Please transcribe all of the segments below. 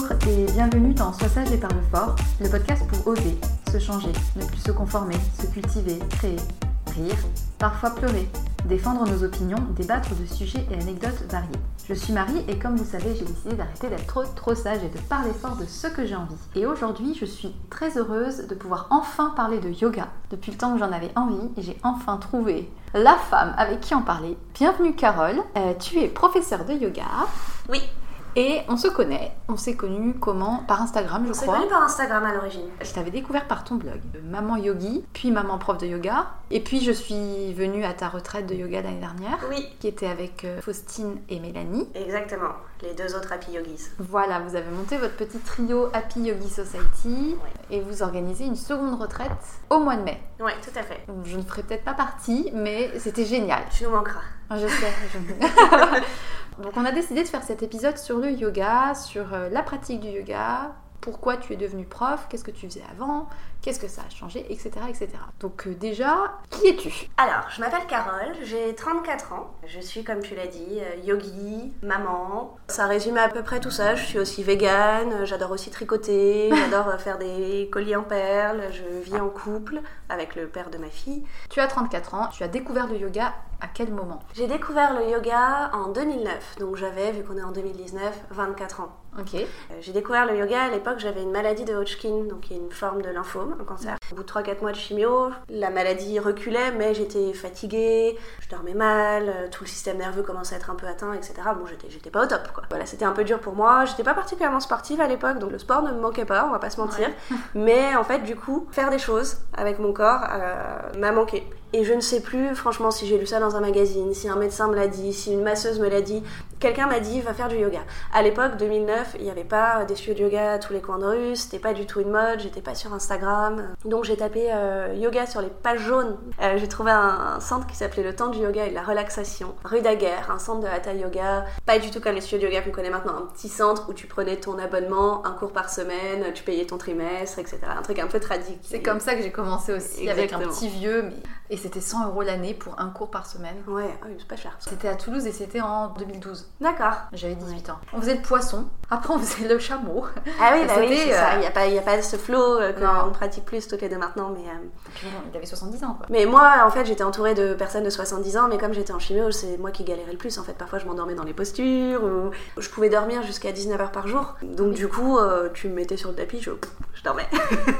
Bonjour et bienvenue dans Sois sage et parle fort, le podcast pour oser, se changer, ne plus se conformer, se cultiver, créer, rire, parfois pleurer, défendre nos opinions, débattre de sujets et anecdotes variés. Je suis Marie et comme vous savez, j'ai décidé d'arrêter d'être trop, sage et de parler fort de ce que j'ai envie. Et aujourd'hui, je suis très heureuse de pouvoir enfin parler de yoga. Depuis le temps que j'en avais envie, j'ai enfin trouvé la femme avec qui en parler. Bienvenue Carole, euh, tu es professeure de yoga. Oui, et on se connaît, on s'est connus comment? Par Instagram, je on crois. On s'est connus par Instagram à l'origine. Je t'avais découvert par ton blog, Maman Yogi, puis Maman Prof de Yoga. Et puis je suis venue à ta retraite de yoga l'année dernière. Oui. Qui était avec euh, Faustine et Mélanie. Exactement, les deux autres Happy Yogis. Voilà, vous avez monté votre petit trio Happy Yogi Society. Et vous organisez une seconde retraite au mois de mai. Oui, tout à fait. Je ne ferai peut-être pas partie, mais c'était génial. Tu nous manqueras. Ah, je sais. Je... Donc on a décidé de faire cet épisode sur le yoga, sur euh, la pratique du yoga, pourquoi tu es devenu prof, qu'est-ce que tu faisais avant, qu'est-ce que ça a changé, etc. etc. Donc euh, déjà, qui es-tu? Alors, je m'appelle Carole, j'ai 34 ans, je suis comme tu l'as dit, euh, yogi, maman. Ça résume à peu près tout ça, je suis aussi végane, j'adore aussi tricoter, j'adore faire des colliers en perles, je vis en couple avec le père de ma fille. Tu as 34 ans, tu as découvert le yoga à quel moment? J'ai découvert le yoga en 2009, donc j'avais, vu qu'on est en 2019, 24 ans. Ok. Euh, j'ai découvert le yoga à l'époque, j'avais une maladie de Hodgkin, donc une forme de lymphome. Un cancer. Au bout de 3-4 mois de chimio, la maladie reculait, mais j'étais fatiguée, je dormais mal, euh, tout le système nerveux commençait à être un peu atteint, etc. Bon, j'étais, j'étais pas au top, quoi. Voilà, c'était un peu dur pour moi. J'étais pas particulièrement sportive à l'époque, donc le sport ne me manquait pas, on va pas se mentir. mais en fait, du coup, faire des choses avec mon corps euh, m'a manqué. Et je ne sais plus, franchement, si j'ai lu ça dans un magazine, si un médecin me l'a dit, si une masseuse me l'a dit. Quelqu'un m'a dit, va faire du yoga. À l'époque, 2009, il n'y avait pas des studios de yoga à tous les coins de rue, c'était pas du tout une mode, j'étais pas sur Instagram. Donc j'ai tapé euh, yoga sur les pages jaunes. Euh, j'ai trouvé un, centre qui s'appelait le temps du yoga et de la relaxation, rue Daguerre, un centre de hatha yoga. Pas du tout comme les studios de yoga qu'on connaît maintenant, un petit centre où tu prenais ton abonnement, un cours par semaine, tu payais ton trimestre, etc. Un truc un peu tradit. C'est comme ça que j'ai commencé aussi, avec un petit vieux. Mais et c'était 100 euros l'année pour un cours par semaine. Ouais, ah c'est pas cher. C'était à Toulouse et c'était en 2012. D'accord. J'avais 18 ans. On faisait le poisson, après on faisait le chameau. Ah oui, bah oui, c'est ça. Euh, il n'y a, pas, a pas ce flow euh, qu'on pratique plus toutes les deux maintenant. Mais, euh, il avait 70 ans quoi. Mais moi, en fait, j'étais entourée de personnes de 70 ans, mais comme j'étais en chimio, c'est moi qui galérais le plus. En fait, parfois je m'endormais dans les postures, ou je pouvais dormir jusqu'à 19 heures par jour. Donc du coup, tu me mettais sur le tapis, je, je dormais.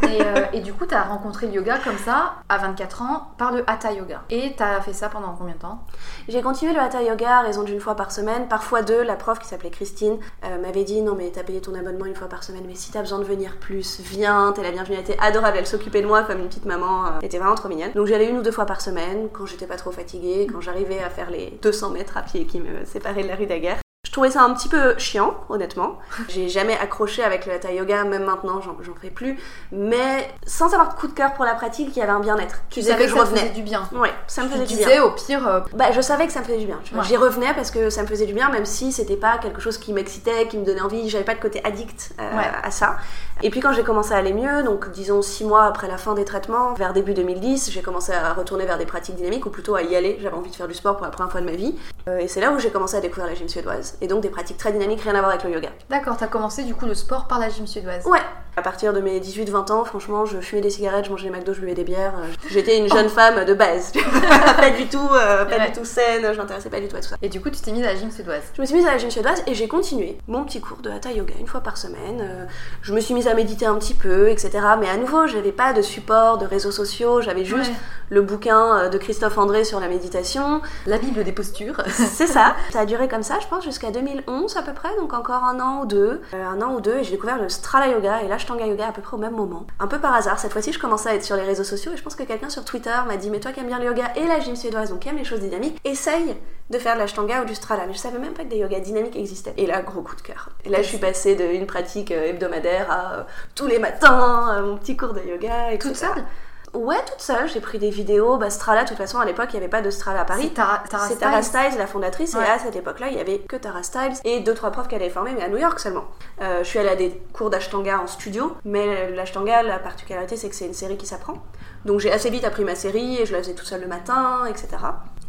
et, et, du coup, tu as rencontré le yoga comme ça, à 24 ans, par le Hatha Yoga. Et t'as fait ça pendant combien de temps? J'ai continué le Hatha Yoga raison d'une fois par semaine, parfois deux. La prof qui s'appelait Christine euh, m'avait dit non mais t'as payé ton abonnement une fois par semaine, mais si t'as besoin de venir plus, viens, t'es la bienvenue. Elle était adorable, elle s'occupait de moi comme une petite maman, euh, elle était vraiment trop mignonne. Donc j'allais une ou deux fois par semaine quand j'étais pas trop fatiguée, quand j'arrivais à faire les 200 mètres à pied qui me séparaient de la rue Daguerre. Je trouvais ça un petit peu chiant, honnêtement. J'ai jamais accroché avec le hatha yoga, même maintenant, j'en fais plus. Mais sans avoir de coup de cœur pour la pratique, il y avait un bien-être. Tu savais que, je ça revenais. faisait du bien. Ouais, ça me faisait du bien. au pire. Euh, bah, je savais que ça me faisait du bien. J'y revenais parce que ça me faisait du bien, même si c'était pas quelque chose qui m'excitait, qui me donnait envie. J'avais pas de côté addict euh, à ça. Et puis quand j'ai commencé à aller mieux, donc disons six mois après la fin des traitements, vers début 2010, j'ai commencé à retourner vers des pratiques dynamiques, ou plutôt à y aller. J'avais envie de faire du sport pour la première fois de ma vie. Euh, et c'est là où j'ai commencé à découvrir la gym suédoise. Et donc des pratiques très dynamiques, rien à voir avec le yoga. D'accord, t'as commencé du coup le sport par la gym suédoise Ouais. À partir de mes 18-20 ans, franchement, je fumais des cigarettes, je mangeais des McDo, je buvais des bières. Euh, j'étais une jeune femme de base. pas du tout, euh, pas du tout saine, je m'intéressais pas du tout à tout ça. Et du coup, tu t'es mise à la gym suédoise Je me suis mise à la gym suédoise et j'ai continué mon petit cours de hatha yoga une fois par semaine. je me suis mise à méditer un petit peu, etc. Mais à nouveau, j'avais pas de support, de réseaux sociaux, j'avais juste le bouquin de Christophe André sur la méditation. La Bible des postures. C'est ça. Ça a duré comme ça, je pense, jusqu'à 2011 à peu près, donc encore un an ou deux. Euh, un an ou deux, et j'ai découvert le Strala Yoga et l'Ashtanga Yoga à peu près au même moment. Un peu par hasard, cette fois-ci, je commençais à être sur les réseaux sociaux et je pense que quelqu'un sur Twitter m'a dit Mais toi qui aimes bien le yoga et la gym suédoise, donc qui aime les choses dynamiques, essaye de faire de l'Ashtanga ou du Strala. Mais je savais même pas que des yogas dynamiques existaient. Et là, gros coup de cœur. Et là, je suis passée d'une pratique euh, hebdomadaire à euh, tous les matins, mon petit cours de yoga. Et Toute seule? Ouais, toute seule. J'ai pris des vidéos. Bah, Strala, de toute façon, à l'époque, il n'y avait pas de Strala à Paris. C'est Tara, Tara, Styles. la fondatrice. Et à cette époque-là, il n'y avait que Tara Styles et deux, trois profs qu'elle avait formés, mais à New York seulement. Euh, je suis allée à des cours d'Ashtanga en studio, mais l'Ashtanga, la particularité, c'est que c'est une série qui s'apprend. Donc j'ai assez vite appris ma série et je la faisais tout seul le matin, etc.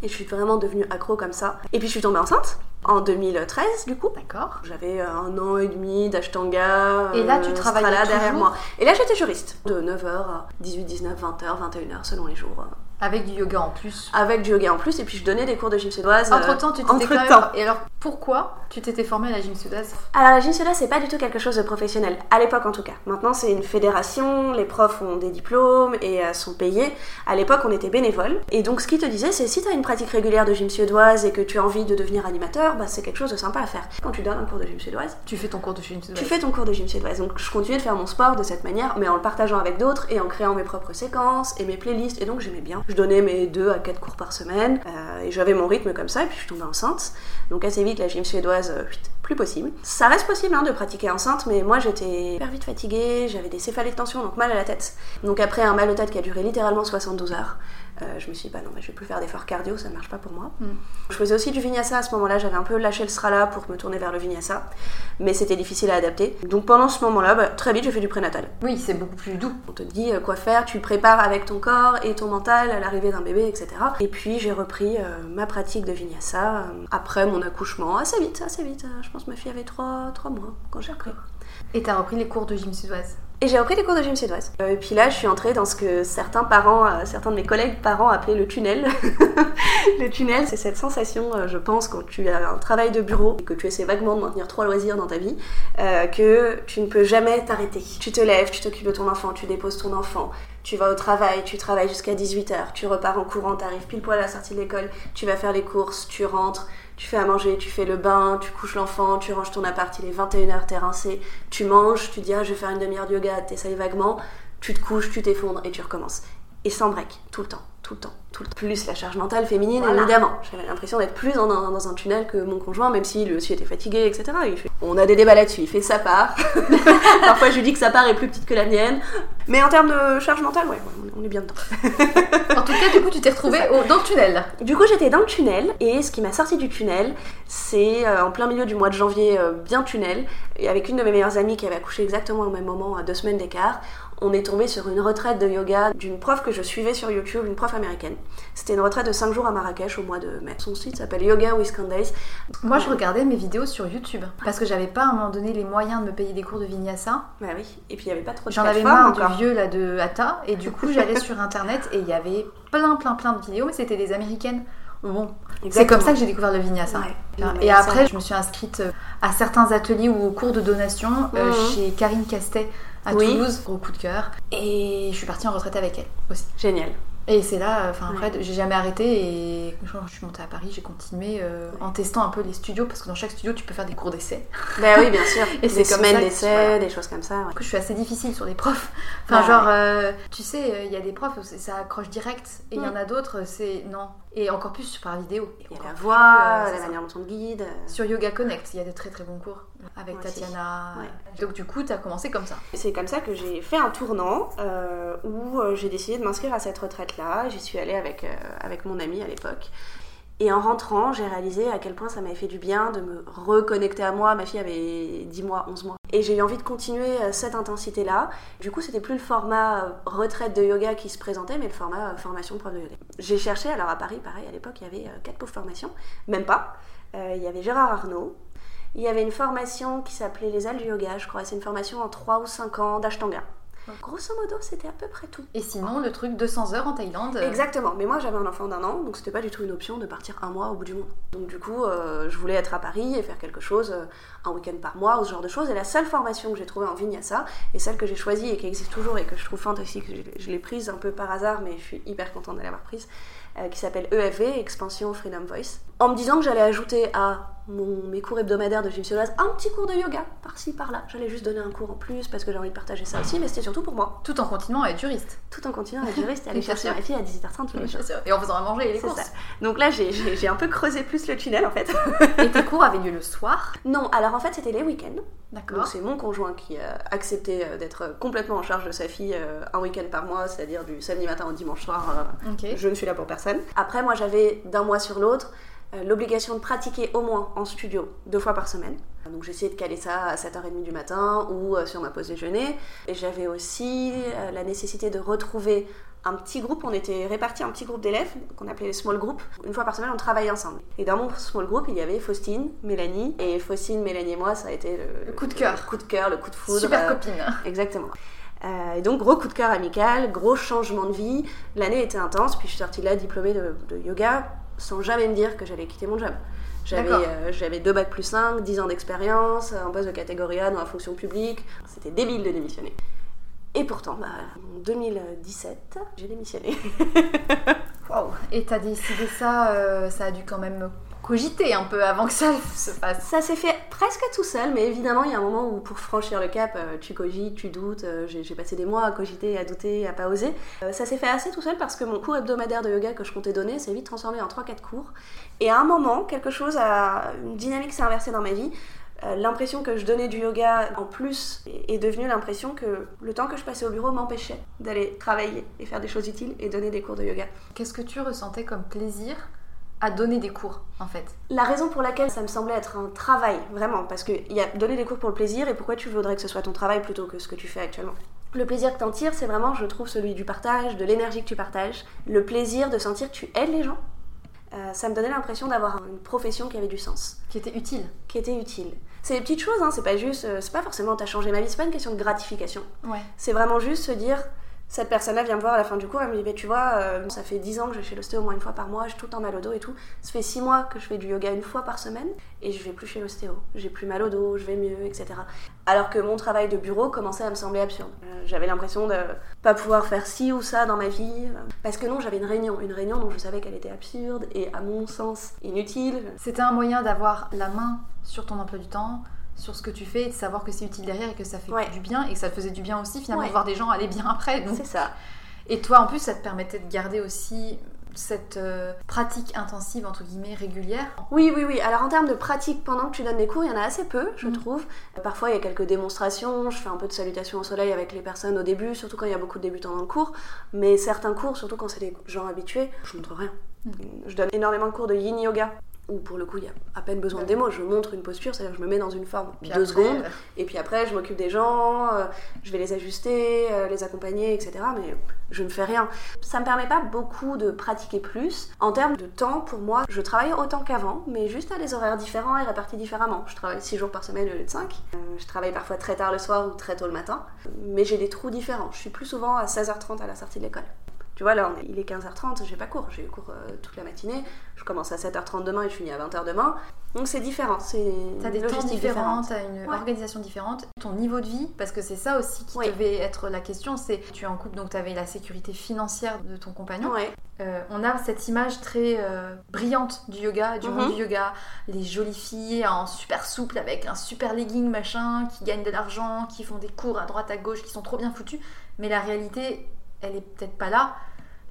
Et je suis vraiment devenue accro comme ça. Et puis je suis tombée enceinte en 2013 du coup. D'accord. J'avais euh, un an et demi d'ashtanga. Et là tu euh, travaillais derrière moi. Et là j'étais juriste de 9h à 18, 19, 20h, 21h selon les jours. Avec du yoga en plus. Avec du yoga en plus, et puis je donnais des cours de gym suédoise. Entre temps, tu t'étais Entre Et alors, pourquoi tu t'étais formée à la gym suédoise Alors, la gym suédoise, c'est pas du tout quelque chose de professionnel, à l'époque en tout cas. Maintenant, c'est une fédération, les profs ont des diplômes et euh, sont payés. À l'époque, on était bénévoles. Et donc, ce qu'ils te disaient, c'est si tu as une pratique régulière de gym suédoise et que tu as envie de devenir animateur, bah, c'est quelque chose de sympa à faire. Quand tu donnes un cours de gym suédoise, tu fais ton cours de gym suédoise. Tu fais ton cours de gym suédoise. Donc, je continuais de faire mon sport de cette manière, mais en le partageant avec d'autres et en créant mes propres séquences et mes playlists. Et donc, j'aimais bien. Je donnais mes deux à 4 cours par semaine. Euh, et j'avais mon rythme comme ça, et puis je suis tombée enceinte. Donc assez vite, la gym suédoise, euh, plus possible. Ça reste possible hein, de pratiquer enceinte, mais moi j'étais hyper vite fatiguée, j'avais des céphalées de tension, donc mal à la tête. Donc après un mal de tête qui a duré littéralement 72 heures, euh, je me suis dit, bah non, je vais plus faire d'efforts cardio, ça ne marche pas pour moi. Hmm. Je faisais aussi du vinyasa à ce moment-là, j'avais un peu lâché le srala pour me tourner vers le vinyasa, mais c'était difficile à adapter. Donc pendant ce moment-là, bah, très vite, j'ai fait du prénatal. Oui, c'est beaucoup plus doux. On te dit euh, quoi faire, tu prépares avec ton corps et ton mental à l'arrivée d'un bébé, etc. Et puis j'ai repris euh, ma pratique de vinyasa après mon accouchement, assez vite, assez vite. je pense que ma fille avait 3, 3 mois quand j'ai repris. Et t'as repris les cours de gym suédoise Et j'ai repris des cours de gym suédoise. Euh, et puis là, je suis entrée dans ce que certains parents, euh, certains de mes collègues parents appelaient le tunnel. le tunnel, c'est cette sensation, euh, je pense, quand tu as un travail de bureau et que tu essaies vaguement de maintenir trois loisirs dans ta vie, que tu ne peux jamais t'arrêter. Tu te lèves, tu t'occupes de ton enfant, tu déposes ton enfant, tu vas au travail, tu travailles jusqu'à 18h, tu repars en courant, tu arrives pile poil à la sortie de l'école, tu vas faire les courses, tu rentres, tu fais à manger, tu fais le bain, tu couches l'enfant, tu ranges ton appart, il est 21h, t'es rincé, tu manges, tu dis ah je vais faire une demi-heure de yoga, t'essayes vaguement, tu te couches, tu t'effondres et tu recommences. Et sans break, tout le temps, tout le temps, tout le temps. Plus la charge mentale féminine, évidemment. J'avais l'impression d'être plus dans un, dans un, tunnel que mon conjoint, même s'il aussi était fatigué, etc. On a des débats là-dessus, il fait sa part. Parfois je lui dis que sa part est plus petite que la mienne. Mais en termes de charge mentale, ouais, on est bien dedans. en tout cas, du coup, tu t'es retrouvée dans le tunnel. Du coup, j'étais dans le tunnel, et ce qui m'a sorti du tunnel, c'est euh, en plein milieu du mois de janvier, euh, bien tunnel, et avec une de mes meilleures amies qui avait accouché exactement au même moment, à deux semaines d'écart on est tombé sur une retraite de yoga d'une prof que je suivais sur YouTube, une prof américaine. C'était une retraite de 5 jours à Marrakech au mois de mai. Son site s'appelle Yoga with Candace. Moi, je regardais mes vidéos sur YouTube parce que j'avais pas à un moment donné les moyens de me payer des cours de vinyasa. Bah oui, et puis il y avait pas trop de J'en avais marre du vieux là de Hatha et du coup, j'allais sur internet et il y avait plein plein plein de vidéos mais c'était des américaines. Bon, c'est comme ça que j'ai découvert le vinyasa. Et après, je me suis inscrite euh, à certains ateliers ou aux cours de donation euh, mhm. chez Karine Castet à Toulouse, gros coup de cœur. Et je suis partie en retraite avec elle aussi. Génial. Et c'est là, enfin après, j'ai jamais arrêté et quand je suis montée à Paris, j'ai continué euh, en testant un peu les studios parce que dans chaque studio, tu peux faire des cours d'essai. Ben oui, bien sûr. et c'est comme d'essai, des choses comme ça. Ouais. je suis assez difficile sur les profs. Enfin, genre, euh, tu sais, il y a des profs ça accroche direct et il y en mm. a d'autres, c'est non. Et encore plus par vidéo. Il y a la voix, euh, la manière dont on guide. Sur Yoga Connect, il y a de très très bons cours avec Tatiana. Donc du coup, tu as commencé comme ça. C'est comme ça que j'ai fait un tournant euh, où euh, j'ai décidé de m'inscrire à cette retraite-là. J'y suis allée avec, avec mon ami à l'époque. Et en rentrant, j'ai réalisé à quel point ça m'avait fait du bien de me reconnecter à moi. Ma fille avait 10 mois, 11 mois. Et j'ai eu envie de continuer euh, cette intensité-là. Du coup, c'était plus le format euh, retraite de yoga qui se présentait, mais le format euh, formation prof de yoga. J'ai cherché, alors à Paris, pareil, à l'époque, il y avait quatre pauvres formations, même pas. il y avait Gérard Arnaud. Il y avait une formation qui s'appelait les ailes du yoga, je crois. C'est une formation en 3 ou 5 ans d'Ashtanga. Grosso modo, c'était à peu près tout. Et sinon, le truc 200 heures en Thaïlande euh, Exactement. Mais moi, j'avais un enfant d'un an, donc c'était pas du tout une option de partir un mois au bout du monde. Donc du coup, euh, je voulais être à Paris et faire quelque chose euh, un week-end par mois ou ce genre de choses. Et la seule formation que j'ai trouvée en Vinyasa, et celle que j'ai choisie et qui existe toujours et que je trouve fantastique, je l'ai prise un peu par hasard, mais je suis hyper contente de l'avoir prise, qui s'appelle EFV, Expansion Freedom Voice, en me disant que j'allais ajouter à mes cours hebdomadaires de gymnasiologie, un petit cours de yoga, par-ci, par-là. J'allais juste donner un cours en plus parce que j'ai envie de partager ça aussi, mais c'était surtout pour moi. Tout en continuant à être juriste. Tout en continuant à être juriste et aller chercher ma fille à 18h30 tous les jours. Et en faisant à manger et les courses. Ça. Donc là, j'ai un peu creusé plus le tunnel en fait. et tes cours avaient lieu le soir? Non, alors en fait, c'était les week-ends. D'accord. Donc c'est mon conjoint qui a accepté euh, d'être complètement en charge de sa fille euh, un week-end par mois, c'est-à-dire du samedi matin au dimanche soir. Euh, je ne suis là pour personne. Après, moi, j'avais d'un mois sur l'autre euh, l'obligation de pratiquer au moins en studio deux fois par semaine. Donc essayé de caler ça à 7h30 du matin ou euh, sur ma pause déjeuner. Et j'avais aussi euh, la nécessité de retrouver un petit groupe, on était répartis un petit groupe d'élèves qu'on appelait les small group. Une fois par semaine, on travaillait ensemble. Et dans mon small group, il y avait Faustine, Mélanie. Et Faustine, Mélanie et moi, ça a été le, coup de cœur. Le coup de cœur, le coup de foudre. Super copine. Exactement. et donc, gros coup de cœur amical, gros changement de vie. L'année était intense, puis je suis sortie là diplômée de, de yoga sans jamais me dire que j'allais quitter mon job. J'avais, euh, j'avais deux bacs plus 5, 10 ans d'expérience, un poste de catégorie A dans la fonction publique. C'était débile de démissionner. Et pourtant, bah, en 2017, j'ai démissionné. wow. Et t'as décidé ça, euh, ça a dû quand même cogiter un peu avant que ça se fasse. Ça s'est fait presque tout seul, mais évidemment, il y a un moment où pour franchir le cap, euh, tu cogites, tu doutes. Euh, j'ai passé des mois à cogiter, à douter, à pas oser. Euh, ça s'est fait assez tout seul parce que mon cours hebdomadaire de yoga que je comptais donner s'est vite transformé en 3-4 cours. Et à un moment, quelque chose a. Une dynamique s'est inversée dans ma vie. L'impression que je donnais du yoga en plus est devenue l'impression que le temps que je passais au bureau m'empêchait d'aller travailler et faire des choses utiles et donner des cours de yoga. Qu'est-ce que tu ressentais comme plaisir à donner des cours en fait La raison pour laquelle ça me semblait être un travail, vraiment, parce qu'il y a donner des cours pour le plaisir et pourquoi tu voudrais que ce soit ton travail plutôt que ce que tu fais actuellement? Le plaisir que t'en tires, c'est vraiment, je trouve, celui du partage, de l'énergie que tu partages, le plaisir de sentir que tu aides les gens, euh, ça me donnait l'impression d'avoir une profession qui avait du sens, Qui était utile. qui était utile. C'est des petites choses, hein, c'est pas juste, euh, c'est pas forcément t'as changé ma vie, c'est pas une question de gratification. Ouais. C'est vraiment juste se dire, cette personne-là vient me voir à la fin du cours, elle me dit, tu vois, euh, ça fait 10 ans que je vais chez l'ostéo au moins une fois par mois, j'ai tout le temps mal au dos et tout. Ça fait 6 mois que je fais du yoga une fois par semaine et je vais plus chez l'ostéo. J'ai plus mal au dos, je vais mieux, etc. Alors que mon travail de bureau commençait à me sembler absurde. Euh, j'avais l'impression de pas pouvoir faire ci ou ça dans ma vie. Parce que non, j'avais une réunion, une réunion dont je savais qu'elle était absurde et à mon sens inutile. C'était un moyen d'avoir la main sur ton emploi du temps, sur ce que tu fais, et de savoir que c'est utile derrière et que ça fait Ouais. du bien et que ça te faisait du bien aussi finalement Ouais. de voir des gens aller bien après. C'est ça. Et toi en plus ça te permettait de garder aussi cette euh, pratique intensive entre guillemets régulière. Oui, oui, oui. Alors en termes de pratique, pendant que tu donnes des cours, il y en a assez peu, je Mhm. trouve. Parfois, il y a quelques démonstrations. Je fais un peu de salutation au soleil avec les personnes au début, surtout quand il y a beaucoup de débutants dans le cours. Mais certains cours, surtout quand c'est des gens habitués, je montre rien. Mhm. Je donne énormément de cours de yin yoga. Où pour le coup, il y a à peine besoin de démo. Je montre une posture, c'est-à-dire je me mets dans une forme Puis deux après, secondes. euh, Et puis après, je m'occupe des gens, euh, je vais les ajuster, euh, les accompagner, etc. Mais je ne fais rien. Ça me permet pas beaucoup de pratiquer plus. En termes de temps, pour moi, je travaille autant qu'avant, mais juste à des horaires différents et répartis différemment. Je travaille 6 jours par semaine au lieu de 5. je travaille parfois très tard le soir ou très tôt le matin. Mais j'ai des trous différents. Je suis plus souvent à 16h30 à la sortie de l'école. Tu vois, là, on est- il est 15h30, j'ai pas cours. J'ai eu cours euh, toute la matinée. Je commence à 7h30 demain et je finis à 20h demain. Donc c'est différent. C'est T'as des temps différents, t'as une Ouais. organisation différente, ton niveau de vie, parce que c'est ça aussi qui Oui. devait être la question, c'est tu es en couple donc t'avais la sécurité financière de ton compagnon. Ouais. Euh, on a cette image très euh, brillante du yoga, du Mhm. monde du yoga, les jolies filles en super souple avec un super legging machin, qui gagnent de l'argent, qui font des cours à droite à gauche, qui sont trop bien foutues, mais la réalité, elle est peut-être pas là.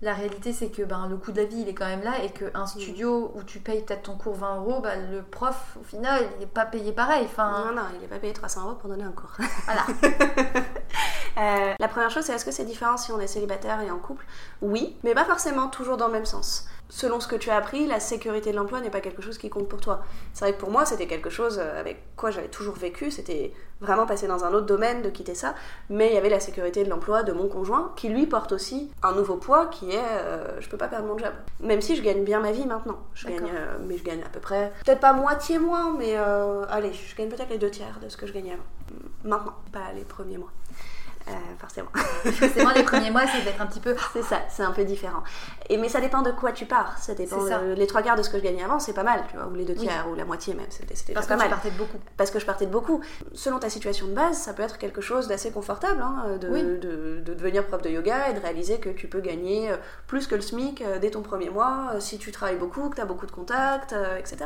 La réalité, c'est que ben, le coût de la vie, il est quand même là et qu'un studio où tu payes peut-être ton cours 20 euros, ben, le prof, au final, il n'est pas payé pareil. Enfin, Non, non, il n'est pas payé 300 euros pour donner un cours. voilà. Euh, la première chose, c'est est-ce que c'est différent si on est célibataire et en couple? Oui, mais pas forcément toujours dans le même sens. Selon ce que tu as appris, la sécurité de l'emploi n'est pas quelque chose qui compte pour toi. C'est vrai que pour moi, c'était quelque chose euh, avec quoi j'avais toujours vécu. C'était vraiment passer dans un autre domaine, de quitter ça. Mais il y avait la sécurité de l'emploi de mon conjoint, qui lui porte aussi un nouveau poids qui est euh, je peux pas perdre mon job. Même si je gagne bien ma vie maintenant. Je gagne, euh, mais je gagne à peu près, peut-être pas moitié moins, mais euh, allez, je gagne peut-être les deux tiers de ce que je gagnais avant. Maintenant, pas les premiers mois. Euh, forcément. Forcément, les premiers mois, ça va être un petit peu. C'est ça, c'est un peu différent. Et, mais ça dépend de quoi tu pars. Ça dépend C'est ça. de- les trois quarts de ce que je gagnais avant, c'est pas mal, tu vois, ou les deux tiers, ou la moitié même, c'était c'était Parce déjà que pas mal. partais de beaucoup. Parce que je partais de beaucoup. Selon ta situation de base, ça peut être quelque chose d'assez confortable, hein, de, Oui. de- de devenir prof de yoga et de réaliser que tu peux gagner euh, plus que le SMIC euh, dès ton premier mois, si tu travailles beaucoup, que tu as beaucoup de contacts, euh, etc.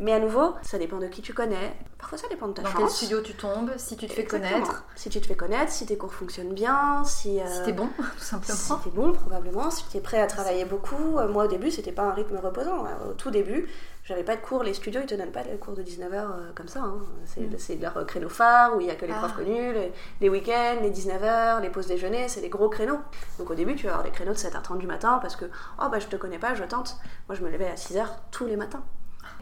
Mais à nouveau, ça dépend de qui tu connais. Parfois, ça dépend de ta Dans chance. quel studio tu tombes, si tu te fais Exactement. connaître, Si tu te fais connaître, si tes cours fonctionnent bien, si... euh, si t'es bon, tout si simplement. t'es bon, probablement, si tu es prêt à travailler beaucoup. Euh, Moi, au début, c'était pas un rythme reposant. Euh, Au tout début, j'avais pas de cours. Les studios, ils te donnent pas de cours de 19h comme ça. hein. C'est c'est leur créneau phare où il y a que les Mm. Ah. profs connus, les, les week-ends, les 19h, les pauses déjeuner, c'est des gros créneaux. Donc au début, tu vas avoir des créneaux de 7h30 du matin parce que, oh bah je te connais pas, je tente. Moi, je me levais à 6h tous les matins.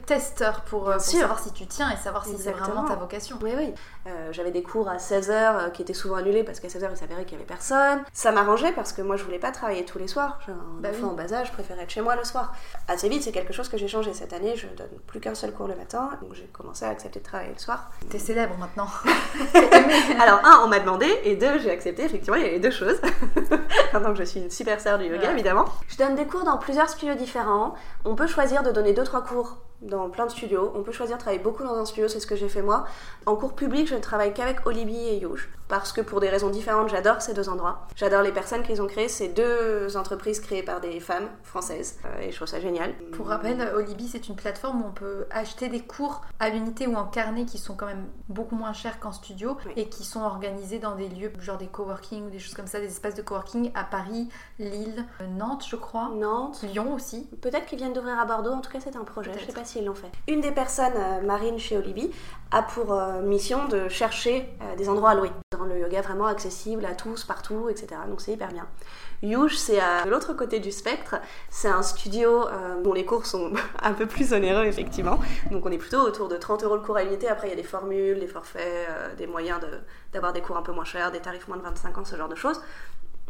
Testeur pour, euh, pour savoir si tu tiens et savoir si c'est vraiment ta vocation. Oui, oui. Euh, J'avais des cours à 16h qui étaient souvent annulés parce qu'à 16h il s'avérait qu'il y avait personne. Ça m'arrangeait parce que moi je voulais pas travailler tous les soirs. J'ai un Bah enfant oui. en bas âge, je préférais être chez moi le soir. Assez vite, c'est quelque chose que j'ai changé cette année. Je donne plus qu'un seul cours le matin, donc j'ai commencé à accepter de travailler le soir. T'es célèbre maintenant. Alors, un, on m'a demandé, et deux, j'ai accepté. Effectivement, il y avait deux choses. Maintenant que je suis une super sœur du yoga, Ouais. évidemment. Je donne des cours dans plusieurs studios différents. On peut choisir de donner deux, trois cours dans plein de studios. On peut choisir de travailler beaucoup dans un studio, c'est ce que j'ai fait moi. En cours public, je ne travaille qu'avec Olibi et Youge. Parce que pour des raisons différentes, j'adore ces deux endroits. J'adore les personnes qu'ils ont créées. C'est deux entreprises créées par des femmes françaises. Euh, et je trouve ça génial. Pour rappel, Olibi, c'est une plateforme où on peut acheter des cours à l'unité ou en carnet qui sont quand même beaucoup moins chers qu'en studio Oui. et qui sont organisés dans des lieux, genre des coworking ou des choses comme ça, des espaces de coworking à Paris, Lille, euh, Nantes, je crois, Nantes, Lyon aussi. Peut-être qu'ils viennent d'ouvrir à Bordeaux, en tout cas c'est un projet, je sais pas s'ils l'ont fait. Une des personnes, euh, Marine chez Olibi, a pour euh, mission de chercher euh, des endroits à louer, rendre le yoga vraiment accessible à tous, partout, etc. Donc c'est hyper bien. Yuge, c'est à l'autre côté du spectre, c'est un studio dont les cours sont un peu plus onéreux effectivement. Donc on est plutôt autour de 30 euros le cours à l'unité, après il y a des formules, des forfaits, des moyens d'avoir des cours un peu moins chers, des tarifs moins de 25 ans, ce genre de choses.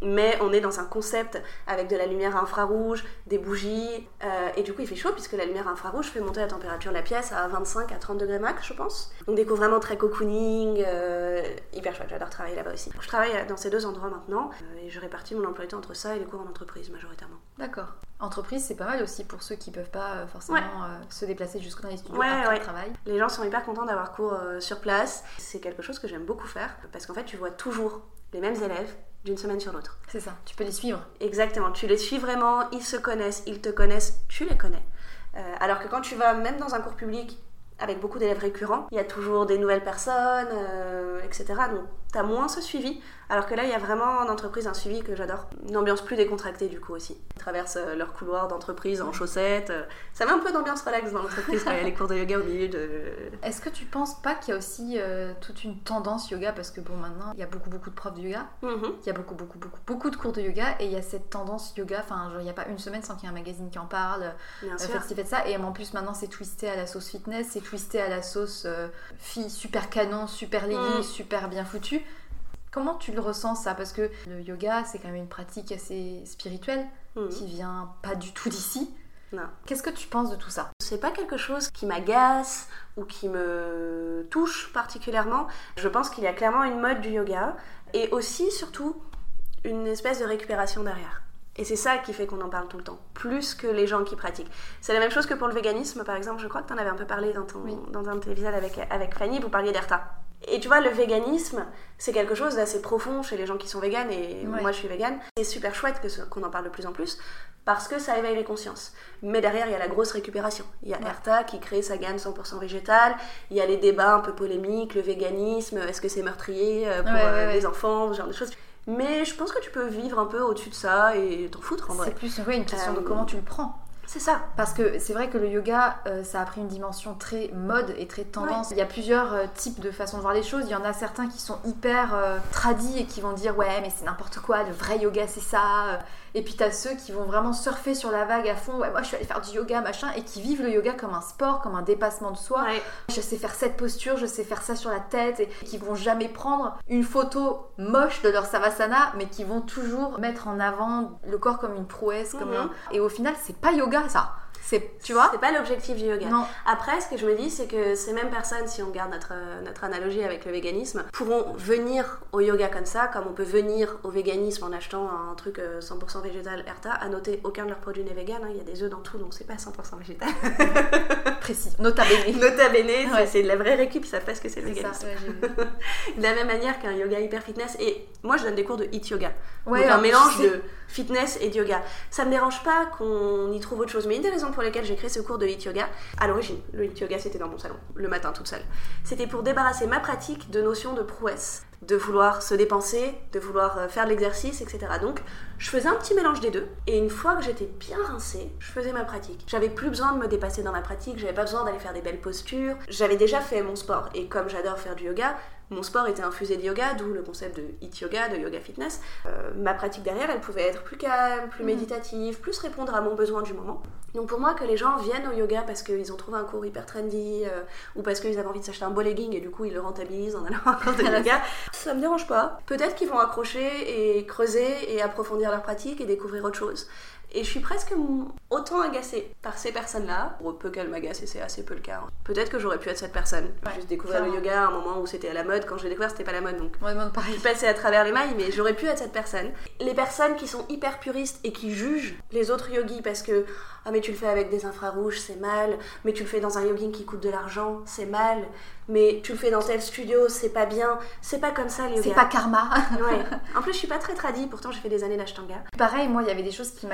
Mais on est dans un concept avec de la lumière infrarouge, des bougies, euh, et du coup il fait chaud puisque la lumière infrarouge fait monter la température de la pièce à 25 à 30 degrés max, je pense. Donc des cours vraiment très cocooning, euh, hyper chouette, j'adore travailler là-bas aussi. Je travaille dans ces deux endroits maintenant, euh, et je répartis mon emploi du temps entre ça et les cours en entreprise majoritairement. D'accord. Entreprise, c'est pas mal aussi pour ceux qui peuvent pas euh, forcément Ouais. euh, se déplacer jusque dans les studios Ouais, après ouais. le travail. Les gens sont hyper contents d'avoir cours euh, sur place. C'est quelque chose que j'aime beaucoup faire parce qu'en fait, tu vois toujours les mêmes élèves d'une semaine sur l'autre. C'est ça, tu peux les suivre. Exactement, tu les suis vraiment, ils se connaissent, ils te connaissent, tu les connais. Euh, alors que quand tu vas même dans un cours public avec beaucoup d'élèves récurrents, il y a toujours des nouvelles personnes, euh, etc. Donc tu as moins ce suivi. Alors que là, il y a vraiment en entreprise un suivi que j'adore. Une ambiance plus décontractée du coup aussi. Ils traversent euh, leur couloir d'entreprise en chaussettes. euh, ça met un peu d'ambiance relax dans l'entreprise quand il y a les cours de yoga au milieu de... Est-ce que tu penses pas qu'il y a aussi euh, toute une tendance yoga? Parce que bon maintenant il y a beaucoup beaucoup de profs de yoga, Mhm. il y a beaucoup beaucoup beaucoup beaucoup de cours de yoga et il y a cette tendance yoga, enfin genre il n'y a pas une semaine sans qu'il y ait un magazine qui en parle, Bien euh, sûr. ça et en plus maintenant c'est twisté à la sauce fitness, c'est twisté à la sauce euh, fille super canon, super legging, Mm. super bien foutu. Comment tu le ressens ça? Parce que le yoga c'est quand même une pratique assez spirituelle Mhm. qui vient pas du tout d'ici. Qu'est-ce que tu penses de tout ça? C'est pas quelque chose qui m'agace ou qui me touche particulièrement. Je pense qu'il y a clairement une mode du yoga et aussi, surtout, une espèce de récupération derrière. Et c'est ça qui fait qu'on en parle tout le temps, plus que les gens qui pratiquent. C'est la même chose que pour le véganisme, par exemple. Je crois que tu en avais un peu parlé dans, ton, Oui. dans un de tes avec, avec Fanny, vous parliez d'ERTA. Et tu vois, le véganisme, c'est quelque chose d'assez profond chez les gens qui sont véganes, et Ouais. moi je suis végane. C'est super chouette que ce- qu'on en parle de plus en plus, parce que ça éveille les consciences. Mais derrière, il y a la grosse récupération. Il y a Ouais. ERTA qui crée sa gamme 100% végétale, il y a les débats un peu polémiques, le véganisme, est-ce que c'est meurtrier euh, pour Ouais, euh, les enfants, ce genre de choses. Mais je pense que tu peux vivre un peu au-dessus de ça et t'en foutre en vrai. C'est plus ouais, une question de Euh, comment tu le prends. C'est ça. Parce que c'est vrai que le yoga, euh, ça a pris une dimension très mode et très tendance. Il y a plusieurs euh, types de façons de voir les choses. Il y en a certains qui sont hyper euh, tradis et qui vont dire ouais mais c'est n'importe quoi, le vrai yoga c'est ça. Et puis t'as ceux qui vont vraiment surfer sur la vague à fond. Ouais moi je suis allée faire du yoga machin et qui vivent le yoga comme un sport, comme un dépassement de soi. Ouais. Je sais faire cette posture, je sais faire ça sur la tête et qui vont jamais prendre une photo moche de leur savasana, mais qui vont toujours mettre en avant le corps comme une prouesse, comme Mhm. un... et au final c'est pas yoga ça. C'est tu vois C'est pas l'objectif du yoga. Non. Après, ce que je me dis, c'est que ces mêmes personnes, si on garde notre, euh, notre analogie avec le véganisme, pourront venir au yoga comme ça, comme on peut venir au véganisme en achetant un truc euh, 100% végétal ERTA. À noter, aucun de leurs produits n'est vegan, hein, il y a des œufs dans tout, donc c'est pas 100% végétal. précis, nota bene. Nota bene, c'est- Ouais. c'est de la vraie récup, ils savent pas ce que c'est le C'est ça, véganisme. ouais. De la même manière qu'un yoga hyper fitness, et moi je donne des cours de hit yoga. Ouais, donc un mélange de fitness et de yoga. Ça me dérange pas qu'on y trouve autre chose, mais une des raisons pour lesquelles j'ai créé ce cours de hit yoga, à l'origine, le hit yoga c'était dans mon salon, le matin toute seule, c'était pour débarrasser ma pratique de notions de prouesse, de vouloir se dépenser, de vouloir euh, faire de l'exercice, etc. Donc je faisais un petit mélange des deux, et une fois que j'étais bien rincée, je faisais ma pratique. J'avais plus besoin de me dépasser dans ma pratique, j'avais pas besoin d'aller faire des belles postures, j'avais déjà fait mon sport, et comme j'adore faire du yoga, mon sport était infusé de yoga, d'où le concept de hit yoga, de yoga fitness. Euh, ma pratique derrière, elle pouvait être plus calme, plus méditative, plus répondre à mon besoin du moment. Donc pour moi, que les gens viennent au yoga parce qu'ils ont trouvé un cours hyper trendy, euh, ou parce qu'ils avaient envie de s'acheter un beau legging et du coup ils le rentabilisent en allant à un cours de yoga, ça me dérange pas. Peut-être qu'ils vont accrocher et creuser et approfondir leur pratique et découvrir autre chose. Et je suis presque autant agacée par ces personnes-là, pour peu qu'elles m'agacent, et c'est assez peu le cas. hein. Peut-être que j'aurais pu être cette personne. Ouais, Juste découvrir le yoga à un moment où c'était à la mode. Quand je l'ai découvert, c'était pas la mode, donc On demande pareil. je suis passée à travers les mailles, mais j'aurais pu être cette personne. Les personnes qui sont hyper puristes et qui jugent les autres yogis parce que ah mais tu le fais avec des infrarouges, c'est mal. Mais tu le fais dans un yogging qui coûte de l'argent, c'est mal. Mais tu le fais dans tel studio, c'est pas bien. C'est pas comme ça le yoga. C'est pas karma. Ouais. En plus, je suis pas très tradie. Pourtant, j'ai fait des années d'ashtanga. Pareil, moi, il y avait des choses qui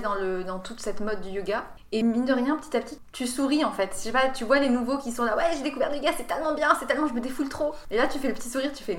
dans, le, dans toute cette mode du yoga. Et mine de rien, petit à petit, tu souris en fait. Je sais pas, tu vois les nouveaux qui sont là, ouais, j'ai découvert le yoga, c'est tellement bien, c'est tellement, je me défoule trop. Et là, tu fais le petit sourire, tu fais,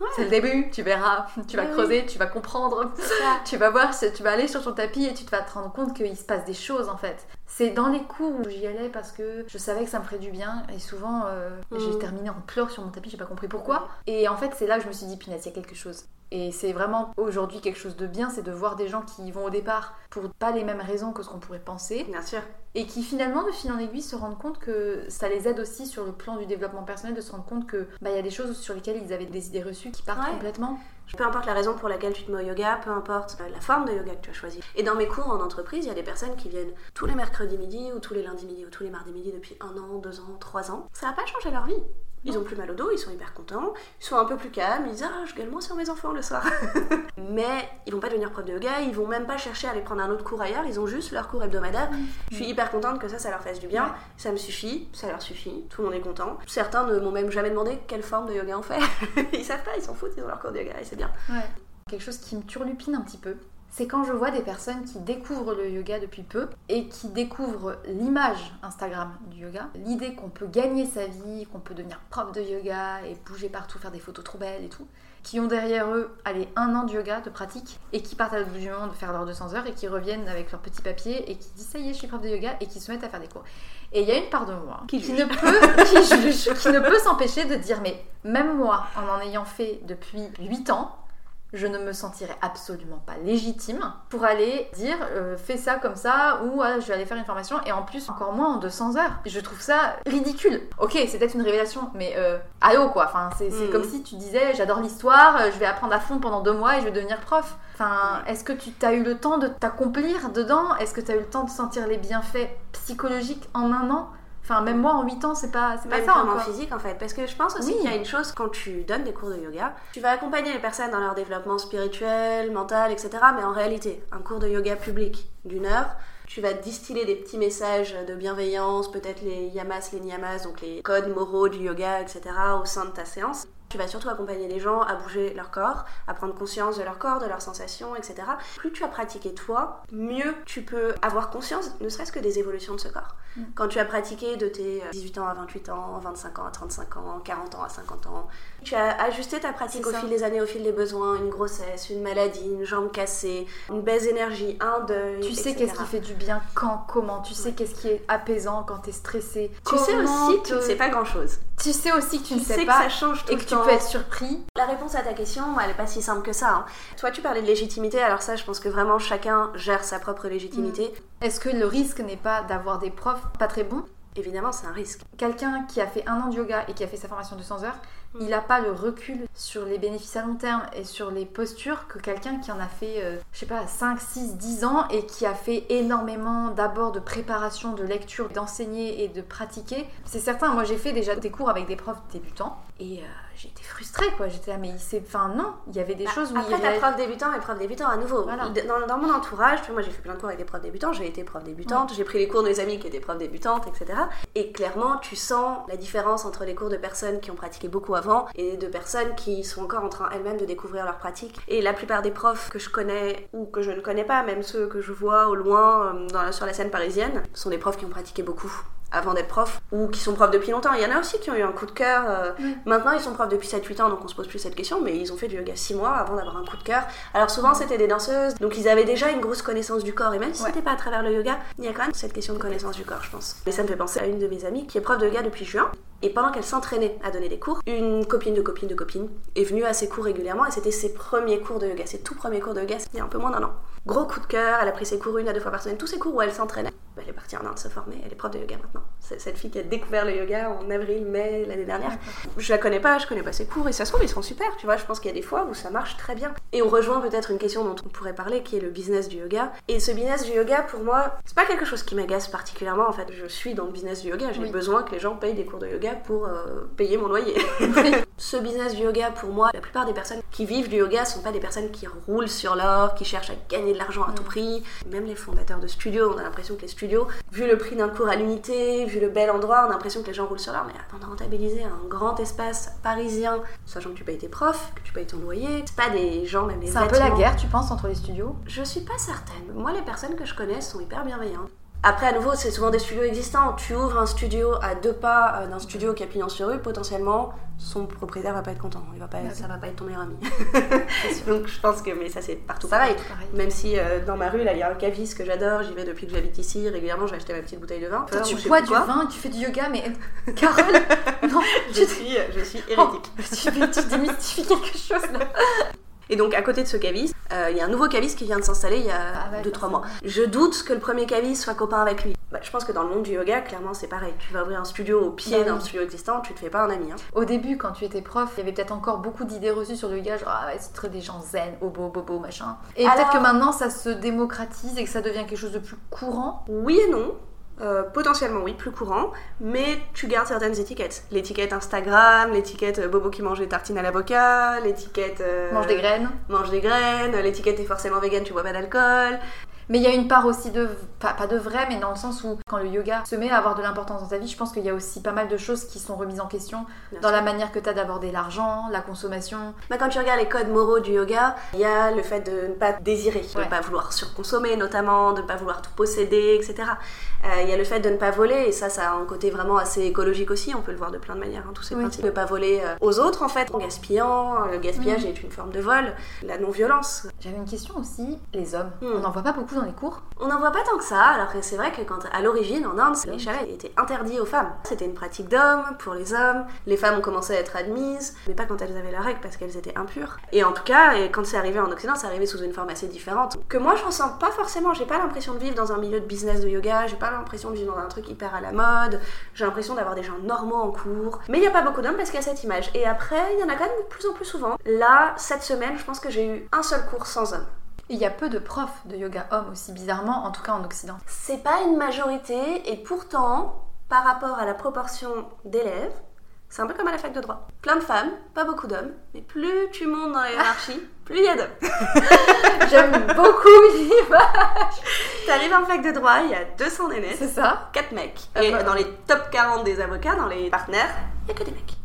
Hmm, c'est le début, tu verras, tu vas creuser, tu vas comprendre, tu vas voir, tu vas aller sur ton tapis et tu te vas te rendre compte qu'il se passe des choses en fait. C'est dans les cours où j'y allais parce que je savais que ça me ferait du bien et souvent euh, j'ai Mhm. terminé en pleurs sur mon tapis, j'ai pas compris pourquoi. Et en fait, c'est là que je me suis dit, punaise, il y a quelque chose. Et c'est vraiment aujourd'hui quelque chose de bien, c'est de voir des gens qui vont au départ pour pas les mêmes raisons que ce qu'on pourrait penser Bien sûr. et qui finalement de fil en aiguille se rendent compte que ça les aide aussi sur le plan du développement personnel de se rendre compte que bah y a des choses sur lesquelles ils avaient des idées reçues qui partent Ouais. complètement. Peu importe la raison pour laquelle tu te mets au yoga, peu importe la forme de yoga que tu as choisi. Et dans mes cours en entreprise, il y a des personnes qui viennent tous les mercredis midi ou tous les lundis midi ou tous les mardis midi depuis un an, deux ans, trois ans. Ça n'a pas changé leur vie. Ils ont plus mal au dos, ils sont hyper contents, ils sont un peu plus calmes, ils disent Ah, je gueule moins sur mes enfants le soir. Mais ils vont pas devenir prof de yoga, ils vont même pas chercher à aller prendre un autre cours ailleurs, ils ont juste leur cours hebdomadaire. Je suis hyper contente que ça, ça leur fasse du bien. Ça me suffit, ça leur suffit, tout le monde est content. Certains ne m'ont même jamais demandé quelle forme de yoga on fait. ils savent pas, ils s'en foutent, ils ont leur cours de yoga et c'est bien. Ouais. Quelque chose qui me turlupine un petit peu, c'est quand je vois des personnes qui découvrent le yoga depuis peu et qui découvrent l'image Instagram du yoga, l'idée qu'on peut gagner sa vie, qu'on peut devenir prof de yoga et bouger partout, faire des photos trop belles et tout, qui ont derrière eux, allez, un an de yoga, de pratique, et qui partent à l'autre bout du monde faire leurs 200 heures et qui reviennent avec leur petit papier et qui disent ça y est, je suis prof de yoga et qui se mettent à faire des cours. Et il y a une part de moi Qui ne peut, qui juge, qui ne peut s'empêcher de dire mais même moi, en en ayant fait depuis 8 ans, je ne me sentirais absolument pas légitime pour aller dire euh, fais ça comme ça ou ah, je vais aller faire une formation et en plus encore moins en 200 heures. Je trouve ça ridicule. Ok, c'est peut-être une révélation, mais euh, allô quoi. Enfin, c'est Mhm. comme si tu disais j'adore l'histoire, euh, je vais apprendre à fond pendant deux mois et je vais devenir prof. Enfin, est-ce que tu as eu le temps de t'accomplir dedans? Est-ce que tu as eu le temps de sentir les bienfaits psychologiques en un an? Enfin, même moi en 8 ans, c'est pas, c'est pas ça encore. physique en fait. Parce que je pense aussi Oui. qu'il y a une chose quand tu donnes des cours de yoga, tu vas accompagner les personnes dans leur développement spirituel, mental, etc. Mais en réalité, un cours de yoga public d'une heure, tu vas distiller des petits messages de bienveillance, peut-être les yamas, les niyamas, donc les codes moraux du yoga, etc. au sein de ta séance. Tu vas surtout accompagner les gens à bouger leur corps, à prendre conscience de leur corps, de leurs sensations, etc. Plus tu as pratiqué toi, mieux tu peux avoir conscience, ne serait-ce que des évolutions de ce corps. Quand tu as pratiqué de tes 18 ans à 28 ans, 25 ans à 35 ans, 40 ans à 50 ans, tu as ajusté ta pratique au fil des années, au fil des besoins, une grossesse, une maladie, une jambe cassée, une baisse d'énergie, un deuil. Tu sais qu'est-ce qui fait du bien quand, comment. Tu sais qu'est-ce qui est apaisant quand t'es stressé. Tu sais aussi que tu ne sais pas grand-chose. Tu sais aussi que tu, Tu ne sais, sais que pas ça change tout et que tu peux être surpris. La réponse à ta question, elle n'est pas si simple que ça. hein. Toi, tu parlais de légitimité, alors ça, je pense que vraiment chacun gère sa propre légitimité. Est-ce que le risque n'est pas d'avoir des profs pas très bons Évidemment, c'est un risque. Quelqu'un qui a fait un an de yoga et qui a fait sa formation de 200 heures, Mm. il n'a pas le recul sur les bénéfices à long terme et sur les postures que quelqu'un qui en a fait, euh, je sais pas, 5, 6, 10 ans et qui a fait énormément d'abord de préparation, de lecture, d'enseigner et de pratiquer. C'est certain, moi j'ai fait déjà des cours avec des profs débutants et euh, j'ai été frustrée quoi. J'étais là, mais il s'est. Enfin, non, il y avait des choses où Bah, Après, il ta réal- prof débutant et prof débutant à nouveau. Voilà. Dans, dans mon entourage, moi j'ai fait plein de cours avec des profs débutants, j'ai été prof débutante, j'ai pris les cours de mes amis qui étaient profs débutantes, etc. Et clairement, tu sens la différence entre les cours de personnes qui ont pratiqué beaucoup avant et de personnes qui sont encore en train elles-mêmes de découvrir leur pratique. Et la plupart des profs que je connais ou que je ne connais pas, même ceux que je vois au loin euh, dans la- sur la scène parisienne, sont des profs qui ont pratiqué beaucoup avant d'être profs ou qui sont profs depuis longtemps. Il y en a aussi qui ont eu un coup de cœur. euh, Maintenant, ils sont profs depuis 7-8 ans, donc on se pose plus cette question, mais ils ont fait du yoga 6 mois avant d'avoir un coup de cœur. Alors souvent, c'était des danseuses, donc ils avaient déjà une grosse connaissance du corps, et même si Ouais. c'était pas à travers le yoga, il y a quand même cette question de connaissance du corps, je pense. Mais ça me fait penser à une de mes amies qui est prof de yoga depuis juin. Et pendant qu'elle s'entraînait à donner des cours, une copine de copine de copine est venue à ses cours régulièrement et c'était ses premiers cours de yoga, ses tout premiers cours de yoga, c'était il y a un peu moins d'un an. Gros coup de cœur, elle a pris ses cours une à deux fois par semaine, tous ses cours où elle s'entraînait. Bah, Elle est partie en Inde se former, elle est prof de yoga maintenant. C'est cette fille qui a découvert le yoga en avril, mai l'année dernière. Je la connais pas, je connais pas ses cours et ça se trouve ils sont super, tu vois. Je pense qu'il y a des fois où ça marche très bien. Et on rejoint peut-être une question dont on pourrait parler qui est le business du yoga. Et ce business du yoga pour moi, c'est pas quelque chose qui m'agace particulièrement en fait. Je suis dans le business du yoga, j'ai Oui. besoin que les gens payent des cours de yoga pour euh, payer mon loyer. Ce business du yoga, pour moi, la plupart des personnes qui vivent du yoga sont pas des personnes qui roulent sur l'or, qui cherchent à gagner de l'argent à tout prix. Même les fondateurs de studios, on a l'impression que les studios, vu le prix d'un cours à l'unité, vu le bel endroit, on a l'impression que les gens roulent sur l'or. Mais avant de rentabiliser un grand espace parisien, sachant que tu payes tes profs, que tu payes ton loyer, c'est pas des gens, même les C'est un peu la guerre, tu penses, entre les studios? Je suis pas certaine. Moi, les personnes que je connais sont hyper bienveillantes. Après, à nouveau, c'est souvent des studios existants. Tu ouvres un studio à deux pas euh, d'un studio qui a pignon sur rue, potentiellement, son propriétaire va pas être content. Il va pas, ça va pas être ton meilleur ami. Donc, je pense que, mais ça, c'est partout pareil. Même si euh, dans ma rue, là, il y a un caviste que j'adore, j'y vais depuis que j'habite ici, régulièrement, j'ai acheté ma petite bouteille de vin. Toi, tu bois du vin, tu fais du yoga, mais Carole, non, Je suis, je suis Oh, hérétique. tu, tu démystifies quelque chose là. Et donc à côté de ce caviste, euh, il y a un nouveau caviste qui vient de s'installer il y a Ah ouais, 2-3 mois. Je doute que le premier caviste soit copain avec lui. Bah, je pense que dans le monde du yoga, clairement, c'est pareil. Tu vas ouvrir un studio au pied Bah d'un studio existant, tu te fais pas un ami. hein. Au début, quand tu étais prof, il y avait peut-être encore beaucoup d'idées reçues sur le yoga, genre ah ouais, c'est très des gens zen, bobo, bobo, machin. Et Alors- peut-être que maintenant ça se démocratise et que ça devient quelque chose de plus courant? Oui et non. Euh, potentiellement oui, plus courant, mais tu gardes certaines étiquettes. L'étiquette Instagram, l'étiquette euh, Bobo qui mange des tartines à l'avocat, l'étiquette euh, Mange des graines. mange des graines, l'étiquette est forcément vegan, tu bois pas d'alcool. Mais il y a une part aussi de, pas, pas de vrai, mais dans le sens où quand le yoga se met à avoir de l'importance dans ta vie, je pense qu'il y a aussi pas mal de choses qui sont remises en question Bien dans sûr. la manière que tu as d'aborder l'argent, la consommation. Bah, quand tu regardes les codes moraux du yoga, il y a le fait de ne pas désirer, de Ouais. ne pas vouloir surconsommer notamment, de ne pas vouloir tout posséder, etc. Euh, Il y a le fait de ne pas voler, et ça, ça a un côté vraiment assez écologique aussi, on peut le voir de plein de manières, hein, tous ces Oui. principes. Ne pas voler euh, aux autres, en fait, en gaspillant, le gaspillage Mhm. est une forme de vol, la non-violence. J'avais une question aussi, les hommes. Hmm. On n'en voit pas beaucoup dans les cours. On n'en voit pas tant que ça, alors que c'est vrai que quand à l'origine en Inde, les charrettes étaient interdits aux femmes. C'était une pratique d'hommes pour les hommes. Les femmes ont commencé à être admises, mais pas quand elles avaient la règle parce qu'elles étaient impures. Et en tout cas, quand c'est arrivé en Occident, c'est arrivé sous une forme assez différente que moi je ressens pas forcément. J'ai pas l'impression de vivre dans un milieu de business de yoga. J'ai pas l'impression de vivre dans un truc hyper à la mode. J'ai l'impression d'avoir des gens normaux en cours. Mais il y a pas beaucoup d'hommes parce qu'il y a cette image. Et après, il y en a quand même de plus en plus souvent. Là, cette semaine, je pense que j'ai eu un seul cours sans hommes. Et il y a peu de profs de yoga hommes aussi, bizarrement, en tout cas en Occident. C'est pas une majorité et pourtant, par rapport à la proportion d'élèves, c'est un peu comme à la fac de droit. Plein de femmes, pas beaucoup d'hommes, mais plus tu montes dans la hiérarchie, plus il y a d'hommes. J'aime beaucoup l'image. T'arrives en fac de droit, il y a 200 nénés, C'est ça 4 mecs. Ah Et bah. dans les top 40 des avocats, dans les partenaires, il y a que des mecs.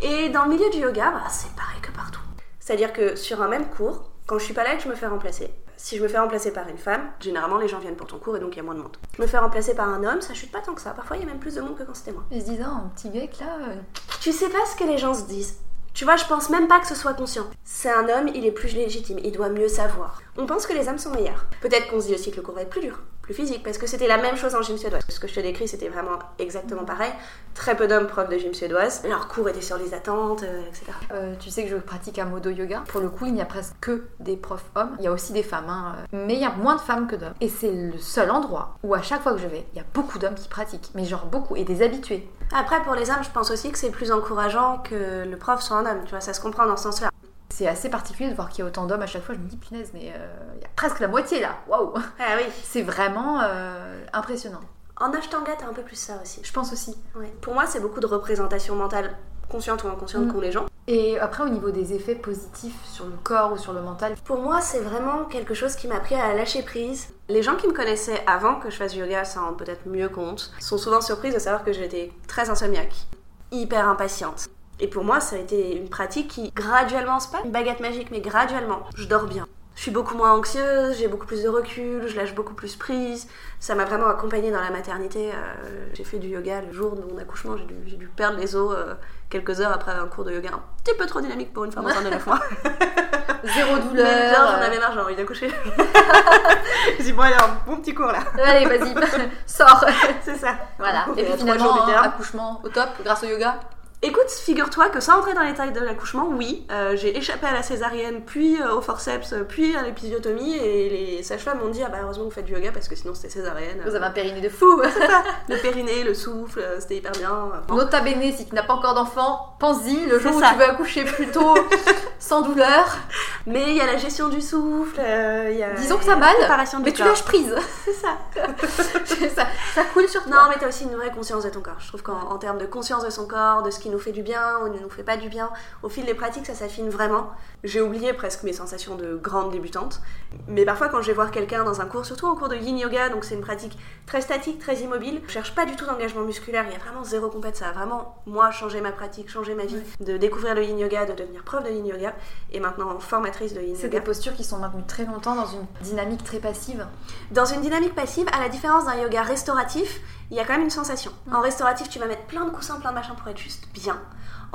Et dans le milieu du yoga, bah, c'est pareil que partout. C'est-à-dire que sur un même cours, quand je suis pas là et que je me fais remplacer, si je me fais remplacer par une femme, généralement les gens viennent pour ton cours et donc il y a moins de monde. Je me fais remplacer par un homme, ça chute pas tant que ça. Parfois il y a même plus de monde que quand c'était moi. Ils se disent, ah, un petit mec là. euh, Tu sais pas ce que les gens se disent. Tu vois, je pense même pas que ce soit conscient. C'est un homme, il est plus légitime, il doit mieux savoir. On pense que les hommes sont meilleurs. Peut-être qu'on se dit aussi que le cours va être plus dur, plus physique, parce que c'était la même chose en gym suédoise. Ce que je te décris, c'était vraiment exactement pareil. Très peu d'hommes profs de gym suédoise. Leurs cours étaient sur les attentes, euh, etc. Euh, tu sais que je pratique un modo yoga. Pour le coup, il n'y a presque que des profs hommes. Il y a aussi des femmes, hein, euh, mais il y a moins de femmes que d'hommes. Et c'est le seul endroit où à chaque fois que je vais, il y a beaucoup d'hommes qui pratiquent. Mais genre beaucoup, et des habitués. Après, pour les hommes, je pense aussi que c'est plus encourageant que le prof soit un homme. Tu vois, ça se comprend dans ce sens-là. C'est assez particulier de voir qu'il y a autant d'hommes à chaque fois. Je me dis, punaise, mais euh, il y a presque la moitié là. Waouh Ah oui. C'est vraiment euh, impressionnant. En Ashtanga, t'as un peu plus ça aussi. Je pense aussi. Ouais. Pour moi, c'est beaucoup de représentation mentale, consciente ou inconsciente, Mm. qu'ont les gens. Et après, au niveau des effets positifs sur le corps ou sur le mental, Pour moi, c'est vraiment quelque chose qui m'a appris à lâcher prise. Les gens qui me connaissaient avant que je fasse du yoga s'en rendent peut-être mieux compte, sont souvent surprises de savoir que j'étais très insomniaque, hyper impatiente. Et pour moi, ça a été une pratique qui, graduellement, c'est pas une baguette magique, mais graduellement, je dors bien. Je suis beaucoup moins anxieuse, j'ai beaucoup plus de recul, je lâche beaucoup plus prise. Ça m'a vraiment accompagnée dans la maternité. euh, j'ai fait du yoga le jour de mon accouchement, j'ai dû, j'ai dû perdre les os euh, quelques heures après un cours de yoga un petit peu trop dynamique pour une femme enceinte de 9 mois. zéro douleur. genre, j'en avais marre, j'ai envie d'accoucher. je dis, bon, allez, un bon petit cours là. Allez, vas-y, sors. C'est ça. Voilà. Et puis finalement, accouchement au top grâce au yoga. Écoute, figure-toi que sans entrer dans les détails de l'accouchement, oui, euh, j'ai échappé à la césarienne, puis euh, au forceps, puis à l'épisiotomie, et les sages-femmes m'ont dit Ah bah heureusement que vous faites du yoga parce que sinon c'était césarienne. Vous avez un périnée de fou. Le périnée, le souffle, euh, c'était hyper bien. Bon. Nota bene, si tu n'as pas encore d'enfant, pense-y, le jour où ça. tu veux accoucher plus tôt, sans douleur, Mais il y a la gestion du souffle, euh, il y a. disons que ça mal, mais tu corps. lâches prise. C'est ça. ça, ça coule sur toi. Non, mais t'as aussi une vraie conscience de ton corps. Je trouve qu'en en termes de conscience de son corps, de ce qui nous fait du bien ou ne nous fait pas du bien, au fil des pratiques, ça s'affine vraiment. J'ai oublié presque mes sensations de grande débutante. Mais parfois, quand je vais voir quelqu'un dans un cours, surtout en cours de yin yoga, donc c'est une pratique très statique, très immobile, je cherche pas du tout d'engagement musculaire. Il y a vraiment zéro compète. Ça a vraiment, moi, changé ma pratique, changé ma vie, de découvrir le yin yoga, de devenir prof de yin yoga et maintenant formatrice de yin C'est yoga. des postures qui sont maintenues très longtemps dans une dynamique très passive. Dans une dynamique passive, à la différence d'un yoga restauratif, il y a quand même une sensation. En restauratif, tu vas mettre plein de coussins, plein de machins pour être juste bien.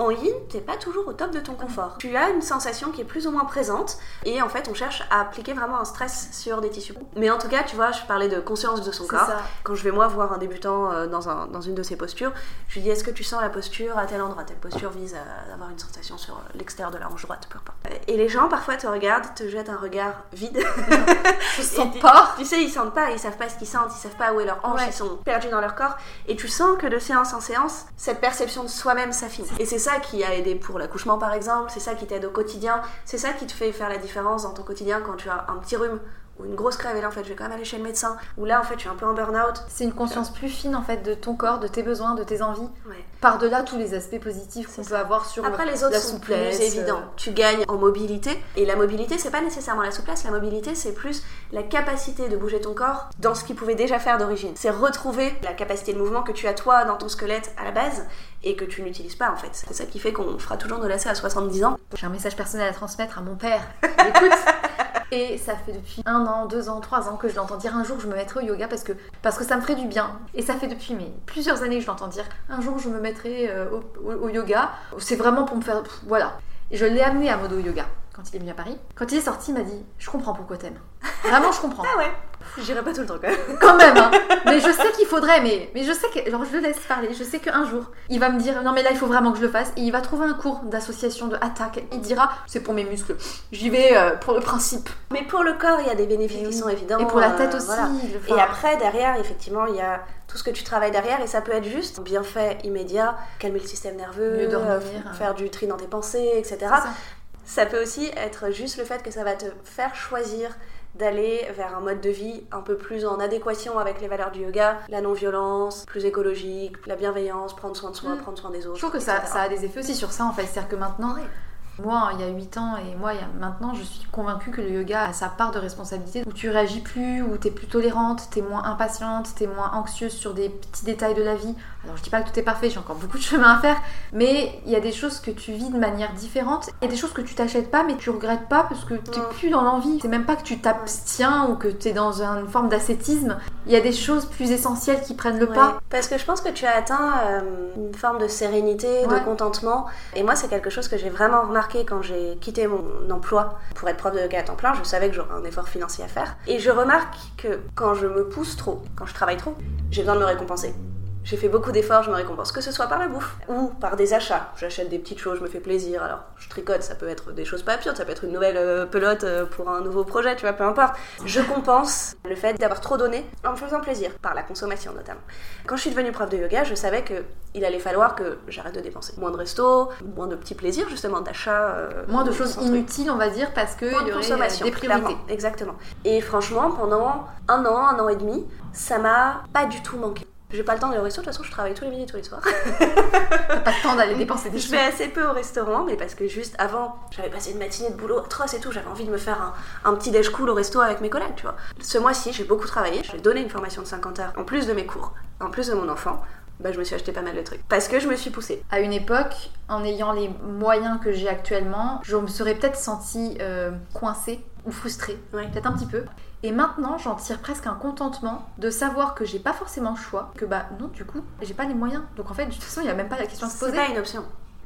En yin, t'es pas toujours au top de ton confort. Tu as une sensation qui est plus ou moins présente et en fait on cherche à appliquer vraiment un stress sur des tissus. Mais en tout cas, tu vois, je parlais de conscience de son corps. ça. Quand je vais moi voir un débutant euh, dans, un- dans une de ses postures, je lui dis est-ce que tu sens la posture à tel endroit? Telle posture vise à avoir une sensation sur l'extérieur de la hanche droite, peu importe. Et les gens parfois te regardent, te jettent un regard vide. Sens tu- pas. Tu sais, ils sentent pas, ils savent pas ce qu'ils sentent, ils savent pas où est leur hanche, Ouais. ils sont perdus dans leur corps. Et tu sens que de séance en séance, cette perception de soi-même s'affine. Et c'est ça qui a aidé pour l'accouchement par exemple, c'est ça qui t'aide au quotidien, c'est ça qui te fait faire la différence dans ton quotidien quand tu as un petit rhume ou une grosse crève et là en fait je vais quand même aller chez le médecin, ou là en fait je suis un peu en burn-out. C'est une conscience plus fine en fait de ton corps, de tes besoins, de tes envies, Ouais. par-delà tous les aspects positifs qu'on peut avoir sur Après les autres la sont souplesse. plus évidents. euh, Tu gagnes en mobilité et la mobilité c'est pas nécessairement la souplesse, la mobilité c'est plus la capacité de bouger ton corps dans ce qu'il pouvait déjà faire d'origine. C'est retrouver la capacité de mouvement que tu as toi dans ton squelette à la base et que tu n'utilises pas en fait. C'est ça qui fait qu'on fera toujours nos lacets à 70 ans. J'ai un message personnel à transmettre à mon père. Écoute. Et ça fait depuis un an, deux ans, trois ans que je l'entends dire un jour je me mettrai au yoga parce que, parce que ça me ferait du bien. Et ça fait depuis mais, plusieurs années que je l'entends dire un jour je me mettrai euh, au, au- au yoga. C'est vraiment pour me faire. pff, Voilà. Et je l'ai amené à Modo Yoga quand il est venu à Paris. Quand il est sorti, il m'a dit Je comprends pourquoi t'aimes. Vraiment, je comprends. Ah ouais J'irai pas tout le temps quand même. Quand même, hein. Mais je sais qu'il faudrait, mais, mais je sais que. Genre, je le laisse parler. Je sais qu'un jour, il va me dire Non, mais là, il faut vraiment que je le fasse. Et il va trouver un cours d'association de attaque. Il dira C'est pour mes muscles. J'y vais euh, pour le principe. Mais pour le corps, il y a des bénéfices qui sont évidents. Et pour la euh, tête aussi. voilà. le- Et après, derrière, effectivement, il y a tout ce que tu travailles derrière et ça peut être juste un bienfait immédiat, calmer le système nerveux, Mieux dormir, euh, faire du tri dans tes pensées, etc. Ça peut aussi être juste le fait que ça va te faire choisir d'aller vers un mode de vie un peu plus en adéquation avec les valeurs du yoga, la non-violence, plus écologique, la bienveillance, prendre soin de soi, Mm. prendre soin des autres. Je trouve que ça, a des effets aussi sur ça en fait. C'est-à-dire que maintenant, moi il y a 8 ans et moi il y a maintenant, je suis convaincue que le yoga a sa part de responsabilité où tu réagis plus, où tu es plus tolérante, tu es moins impatiente, tu es moins anxieuse sur des petits détails de la vie. Alors je dis pas que tout est parfait, j'ai encore beaucoup de chemin à faire, mais il y a des choses que tu vis de manière différente et des choses que tu t'achètes pas mais tu regrettes pas parce que tu plus dans l'envie. C'est même pas que tu t'abstiens ou que tu es dans une forme d'ascétisme. Il y a des choses plus essentielles qui prennent le Ouais, pas. Parce que je pense que tu as atteint euh, une forme de sérénité, Ouais. de contentement. Et moi, c'est quelque chose que j'ai vraiment remarqué quand j'ai quitté mon emploi pour être prof de yoga à temps plein. Je savais que j'aurais un effort financier à faire. Et je remarque que quand je me pousse trop, quand je travaille trop, j'ai besoin de me récompenser. J'ai fait beaucoup d'efforts, je me récompense, que ce soit par la bouffe ou par des achats. J'achète des petites choses, je me fais plaisir. Alors, je tricote, ça peut être des choses pas absurdes, ça peut être une nouvelle euh, pelote euh, pour un nouveau projet, tu vois, peu importe. Je compense le fait d'avoir trop donné en me faisant plaisir, par la consommation notamment. Quand je suis devenue prof de yoga, je savais que il allait falloir que j'arrête de dépenser. Moins de resto, moins de petits plaisirs, justement, d'achat. euh, Moins de choses inutiles, on va dire, parce qu'il Moins y aurait consommation, des priorités. clairement. Exactement. Et franchement, pendant un an, un an et demi, ça m'a pas du tout manqué. J'ai pas le temps d'aller au resto, de toute façon, je travaille tous les midis, tous les soirs. T'as pas le temps d'aller dépenser des Je vais assez peu au restaurant, mais parce que juste avant, j'avais passé une matinée de boulot atroce et tout, j'avais envie de me faire un, un petit déj cool au resto avec mes collègues, tu vois. Ce mois-ci, j'ai beaucoup travaillé, j'ai donné une formation de 50 heures en plus de mes cours, en plus de mon enfant. Bah, je me suis acheté pas mal de trucs. Parce que je me suis poussée. À une époque, en ayant les moyens que j'ai actuellement, je me serais peut-être sentie euh, coincée ou frustrée, Ouais. peut-être un petit peu. Et maintenant, j'en tire presque un contentement de savoir que j'ai pas forcément le choix, que bah non, du coup, j'ai pas les moyens. Donc en fait, de toute façon, il y a même pas la question à se C'est poser. pas une option.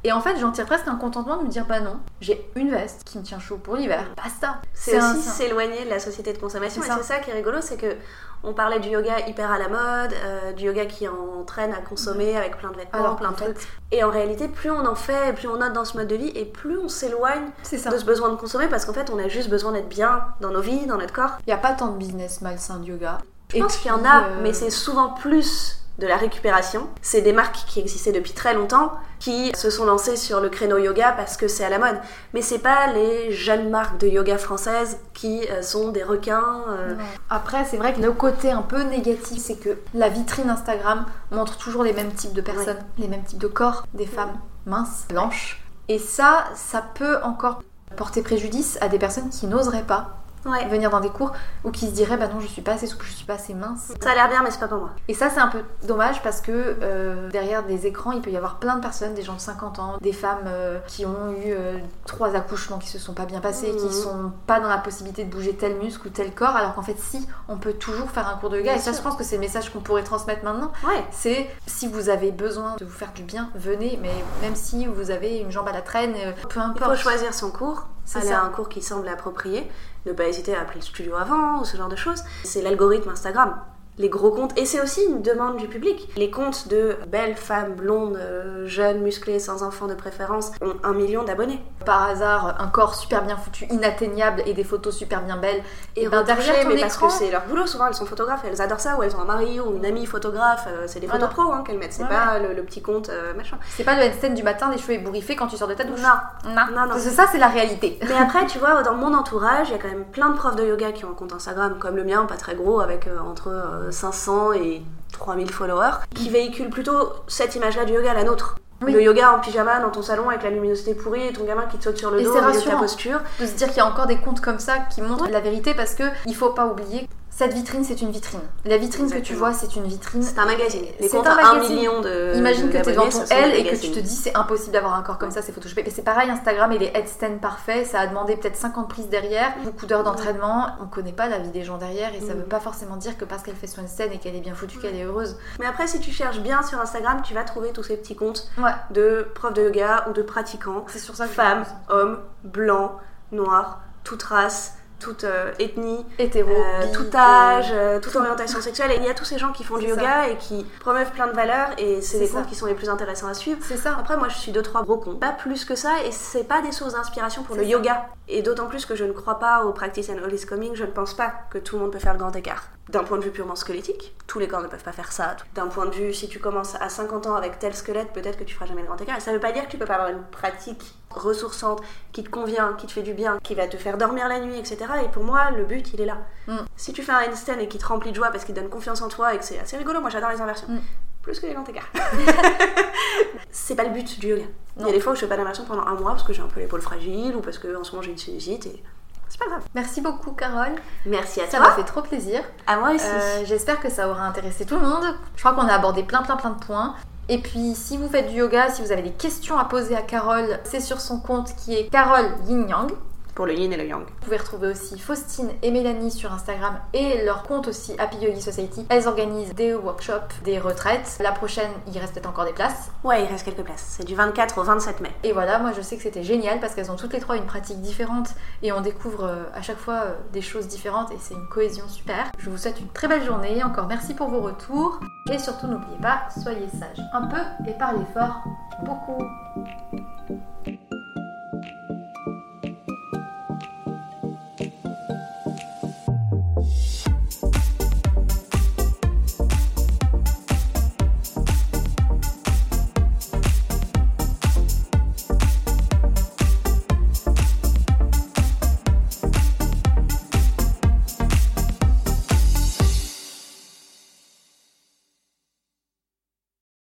Et en fait, j'en tire presque un contentement de me dire bah non, j'ai une veste qui me tient chaud pour l'hiver. C'est un- aussi c'est un- s'éloigner de la société de consommation. C'est Et ça. c'est ça qui est rigolo, c'est que on parlait du yoga hyper à la mode, euh, du yoga qui entraîne à consommer avec plein de vêtements, Alors plein de fait, trucs. Et en réalité, plus on en fait, plus on note dans ce mode de vie, et plus on s'éloigne ça. de ce besoin de consommer, parce qu'en fait, on a juste besoin d'être bien dans nos vies, dans notre corps. Il y a pas tant de business malsain de yoga. Je pense qu'il y en a, mais c'est souvent plus de la récupération. C'est des marques qui existaient depuis très longtemps, qui se sont lancées sur le créneau yoga parce que c'est à la mode. Mais c'est pas les jeunes marques de yoga françaises qui euh, sont des requins. euh. Après, c'est vrai que le côté un peu négatif, c'est que la vitrine Instagram montre toujours les mêmes types de personnes, les mêmes types de corps, des femmes minces, blanches. Et ça, ça peut encore porter préjudice à des personnes qui n'oseraient pas Ouais. venir dans des cours ou qui se diraient bah non je suis pas assez souple, je suis pas assez mince. Ça a l'air bien, mais c'est pas pour moi. Et ça c'est un peu dommage parce que euh, derrière des écrans il peut y avoir plein de personnes, des gens de 50 ans, des femmes euh, qui ont eu euh, trois accouchements qui se sont pas bien passés, Mhm. qui sont pas dans la possibilité de bouger tel muscle ou tel corps, alors qu'en fait si on peut toujours faire un cours de yoga. Bien et ça sûr. je pense que c'est le message qu'on pourrait transmettre maintenant. Ouais. C'est si vous avez besoin de vous faire du bien, venez, mais même si vous avez une jambe à la traîne, peu Il importe. faut choisir son cours, aller ça. à un cours qui semble approprié, ne pas hésiter à appeler le studio avant ou ce genre de choses. C'est l'algorithme Instagram. Les gros comptes, et c'est aussi une demande du public. Les comptes de belles femmes blondes, euh, jeunes, musclées, sans enfants de préférence, ont un million d'abonnés. Par hasard, un corps super bien foutu, inatteignable et des photos super bien belles. Et ben, derrière mais parce que c'est leur boulot. Souvent, elles sont photographes, elles adorent ça, ou elles ont un mari ou une amie photographe. euh, c'est des photos Voilà. pro hein, qu'elles mettent, c'est Ouais, pas le, le petit compte euh, machin. C'est pas le handstand du matin, les cheveux ébouriffés quand tu sors de ta douche. Non. Non, Non, non. Parce que ça, c'est la réalité. Mais après, tu vois, dans mon entourage, il y a quand même plein de profs de yoga qui ont un compte Instagram comme le mien, pas très gros, avec euh, entre euh, 500 et 3000 followers, qui véhiculent plutôt cette image-là du yoga, la nôtre. Oui. Le yoga en pyjama dans ton salon avec la luminosité pourrie et ton gamin qui te saute sur le Et dos de ta posture. De se dire qu'il y a encore des comptes comme ça qui montrent la vérité parce que il faut pas oublier. Cette vitrine, c'est une vitrine. La vitrine que tu vois, c'est une vitrine. C'est un magazine. Les comptes un à 1 magazine. million de. Imagine que tu es devant ton un L et que tu te dis c'est impossible d'avoir un corps comme ça, c'est photoshopé. Mais c'est pareil, Instagram et les headstands parfaits, ça a demandé peut-être 50 prises derrière, beaucoup d'heures d'entraînement. On connaît pas la vie des gens derrière et ça Mm. veut pas forcément dire que parce qu'elle fait son handstand et qu'elle est bien foutue, qu'elle est heureuse. Mais après, si tu cherches bien sur Instagram, tu vas trouver tous ces petits comptes Ouais, de profs de yoga ou de pratiquants, c'est sur ça que femmes, hommes, blancs, noirs, toute race, toute euh, ethnie, Hétéro, euh, tout âge, euh, toute orientation sexuelle. Et il y a tous ces gens qui font du yoga et qui promeuvent plein de valeurs et c'est les comptes qui sont les plus intéressants à suivre. C'est ça. Après, moi, je suis deux, trois gros comptes. Pas plus que ça, et c'est pas des sources d'inspiration pour le ça. yoga. Et d'autant plus que je ne crois pas au practice and all is coming, je ne pense pas que tout le monde peut faire le grand écart. D'un point de vue purement squelettique, tous les corps ne peuvent pas faire ça. D'un point de vue, si tu commences à 50 ans avec tel squelette, peut-être que tu feras jamais le grand écart. Et ça veut pas dire que tu peux pas avoir une pratique ressourçante, qui te convient, qui te fait du bien, qui va te faire dormir la nuit, etc. Et pour moi, le but, il est là. Mm. Si tu fais un handstand et qui te remplit de joie parce qu'il donne confiance en toi et que c'est assez rigolo, moi j'adore les inversions. Mm. Plus que les grands écarts. c'est pas le but du yoga. Il y a des fois où je fais pas d'inversion pendant un mois parce que j'ai un peu l'épaule fragile ou parce que en ce moment j'ai une sinusite et c'est pas grave. Merci beaucoup, Carole. Merci à Ça toi. m'a fait trop plaisir. À moi aussi. Euh, J'espère que ça aura intéressé tout le monde. Je crois qu'on a abordé plein plein plein de points. Et puis si vous faites du yoga, si vous avez des questions à poser à Carole, c'est sur son compte qui est Carole Yin Yang. Pour le yin et le yang. Vous pouvez retrouver aussi Faustine et Mélanie sur Instagram et leur compte aussi Happy Yogi Society. Elles organisent des workshops, des retraites. La prochaine, il reste peut-être encore des places. Ouais, il reste quelques places. C'est du 24 au 27 mai. Et voilà, moi je sais que c'était génial parce qu'elles ont toutes les trois une pratique différente et on découvre euh, à chaque fois euh, des choses différentes et c'est une cohésion super. Je vous souhaite une très belle journée, encore merci pour vos retours et surtout n'oubliez pas, soyez sages un peu et parlez fort beaucoup.